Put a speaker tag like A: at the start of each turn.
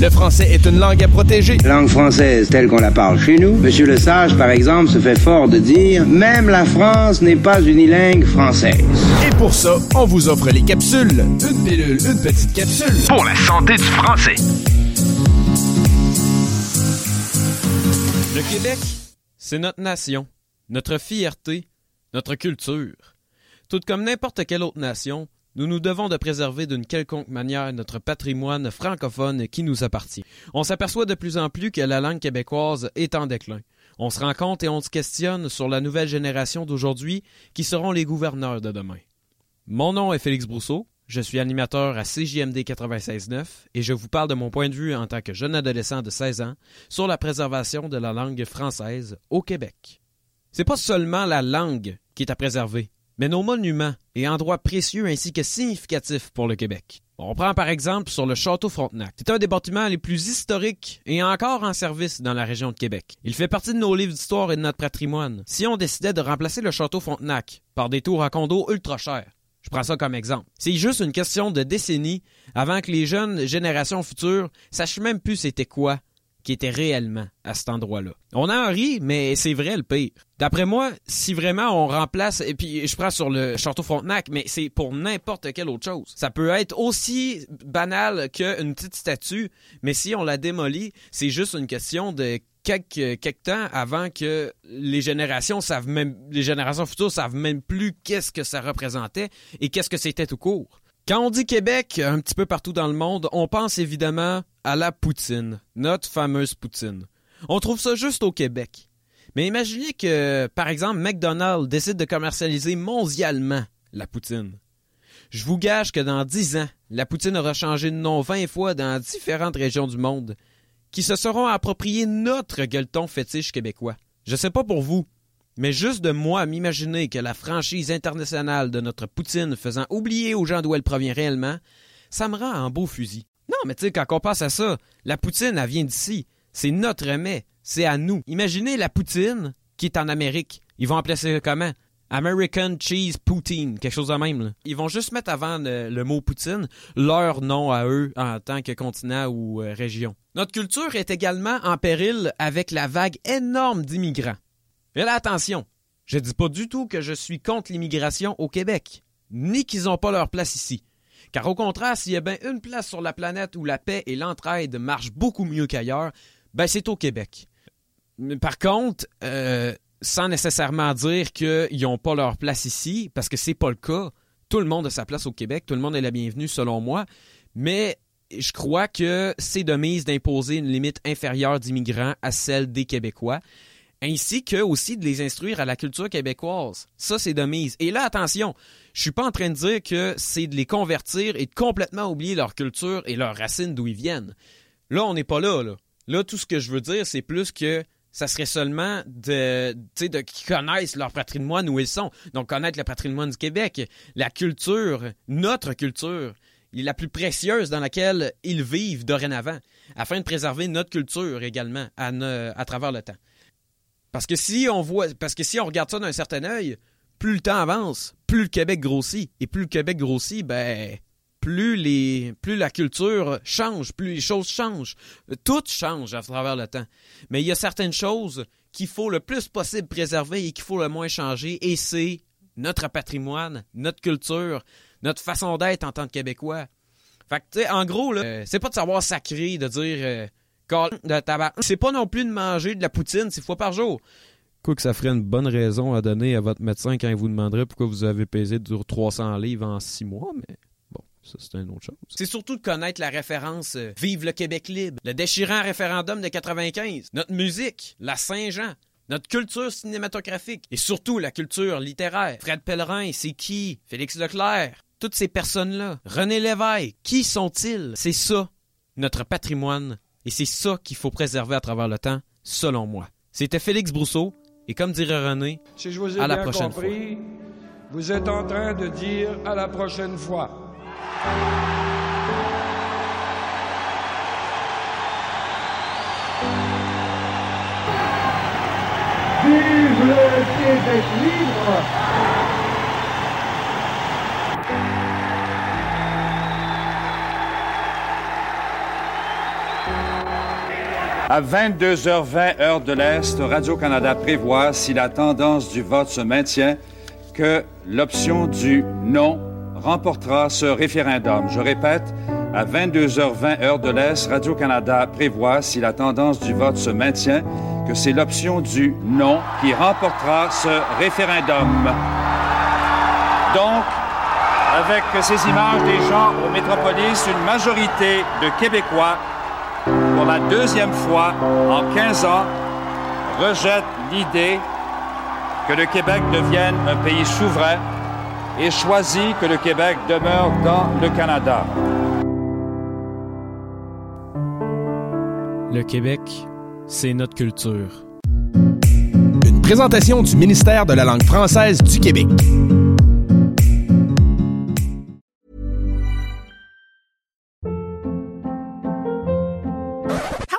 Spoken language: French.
A: Le français est une langue à protéger.
B: Langue française telle qu'on la parle chez nous. Monsieur Le Sage, par exemple, se fait fort de dire Même la France n'est pas unilingue française.
A: Et pour ça, on vous offre les capsules. Une pilule, une petite capsule.
C: Pour la santé du français.
D: Le Québec, c'est notre nation, notre fierté, notre culture. Tout comme n'importe quelle autre nation, nous nous devons de préserver d'une quelconque manière notre patrimoine francophone qui nous appartient. On s'aperçoit de plus en plus que la langue québécoise est en déclin. On se rend compte et on se questionne sur la nouvelle génération d'aujourd'hui qui seront les gouverneurs de demain. Mon nom est Félix Brousseau, je suis animateur à CJMD 96.9 et je vous parle de mon point de vue en tant que jeune adolescent de 16 ans sur la préservation de la langue française au Québec. C'est pas seulement la langue qui est à préserver, mais nos monuments et endroits précieux ainsi que significatifs pour le Québec. On prend par exemple sur le Château Frontenac. C'est un des bâtiments les plus historiques et encore en service dans la région de Québec. Il fait partie de nos livres d'histoire et de notre patrimoine. Si on décidait de remplacer le Château Frontenac par des tours à condos ultra chers, je prends ça comme exemple. C'est juste une question de décennies avant que les jeunes générations futures sachent même plus c'était quoi qui était réellement à cet endroit-là. On en rit, mais c'est vrai le pire. D'après moi, si vraiment on remplace, et puis je prends sur le Château Frontenac, mais c'est pour n'importe quelle autre chose. Ça peut être aussi banal qu'une petite statue, mais si on la démolit, c'est juste une question de quelques, temps avant que les générations savent même, les générations futures savent même plus qu'est-ce que ça représentait et qu'est-ce que c'était tout court. Quand on dit Québec, un petit peu partout dans le monde, on pense évidemment à la poutine, notre fameuse poutine. On trouve ça juste au Québec. Mais imaginez que, par exemple, McDonald's décide de commercialiser mondialement la poutine. Je vous gage que dans dix ans, la poutine aura changé de nom vingt fois dans différentes régions du monde, qui se seront appropriés notre gueuleton fétiche québécois. Je sais pas pour vous, mais juste de moi m'imaginer que la franchise internationale de notre poutine faisant oublier aux gens d'où elle provient réellement, ça me rend en beau fusil. Non, mais tu sais, quand on passe à ça, la poutine, elle vient d'ici. C'est notre mets. C'est à nous. Imaginez la poutine qui est en Amérique. Ils vont appeler ça comment? American Cheese Poutine, quelque chose de même. Ils vont juste mettre avant le, le, mot poutine leur nom à eux en tant que continent ou euh, région. Notre culture est également en péril avec la vague énorme d'immigrants. Et là, attention, je dis pas du tout que je suis contre l'immigration au Québec, ni qu'ils n'ont pas leur place ici. Car au contraire, s'il y a bien une place sur la planète où la paix et l'entraide marchent beaucoup mieux qu'ailleurs, ben c'est au Québec. Par contre, euh, sans nécessairement dire qu'ils n'ont pas leur place ici, parce que c'est pas le cas. Tout le monde a sa place au Québec, tout le monde est la bienvenue selon moi, mais je crois que c'est de mise d'imposer une limite inférieure d'immigrants à celle des Québécois ainsi que aussi de les instruire à la culture québécoise. Ça, c'est de mise. Et là, attention, je suis pas en train de dire que c'est de les convertir et de complètement oublier leur culture et leurs racines d'où ils viennent. Là, on n'est pas là, là. Tout ce que je veux dire, c'est plus que ça serait seulement de, de qu'ils connaissent leur patrimoine où ils sont. Donc, connaître le patrimoine du Québec, la culture, notre culture, la plus précieuse dans laquelle ils vivent dorénavant, afin de préserver notre culture également à travers le temps. Parce que si on voit, parce que si on regarde ça d'un certain œil, plus le temps avance, plus le Québec grossit, et plus le Québec grossit, ben plus les, plus la culture change, plus les choses changent, tout change à travers le temps. Mais il y a certaines choses qu'il faut le plus possible préserver et qu'il faut le moins changer, et c'est notre patrimoine, notre culture, notre façon d'être en tant que Québécois. Fait que, tu sais, en gros, là, euh, c'est pas de savoir sacré, de dire euh, de tabac. C'est pas non plus de manger de la poutine six fois par jour. Quoi que ça ferait une bonne raison à donner à votre médecin quand il vous demanderait pourquoi vous avez pesé de 300 livres en six mois, mais bon, ça c'est une autre chose. C'est surtout de connaître la référence euh, Vive le Québec libre, le déchirant référendum de 95, notre musique, la Saint-Jean, notre culture cinématographique et surtout la culture littéraire. Fred Pellerin, c'est qui? Félix Leclerc, toutes ces personnes-là. René Lévesque, qui sont-ils? C'est ça, notre patrimoine, et c'est ça qu'il faut préserver à travers le temps, selon moi. C'était Félix Brousseau, et comme dirait René,
C: Si je vous ai
D: à la
C: bien
D: prochaine
C: compris, vous êtes en train de dire à la prochaine fois.
E: Vive le Québec libre
F: À 22h20 heure de l'Est, Radio-Canada prévoit, si la tendance du vote se maintient, que l'option du non remportera ce référendum. Je répète, à 22h20 heure de l'Est, Radio-Canada prévoit, si la tendance du vote se maintient, que c'est l'option du non qui remportera ce référendum. Donc, avec ces images des gens au Métropolis, une majorité de Québécois la deuxième fois en 15 ans, rejette l'idée que le Québec devienne un pays souverain et choisit que le Québec demeure dans le Canada.
D: le Québec, c'est notre culture.
A: Une présentation du ministère de la langue française du Québec.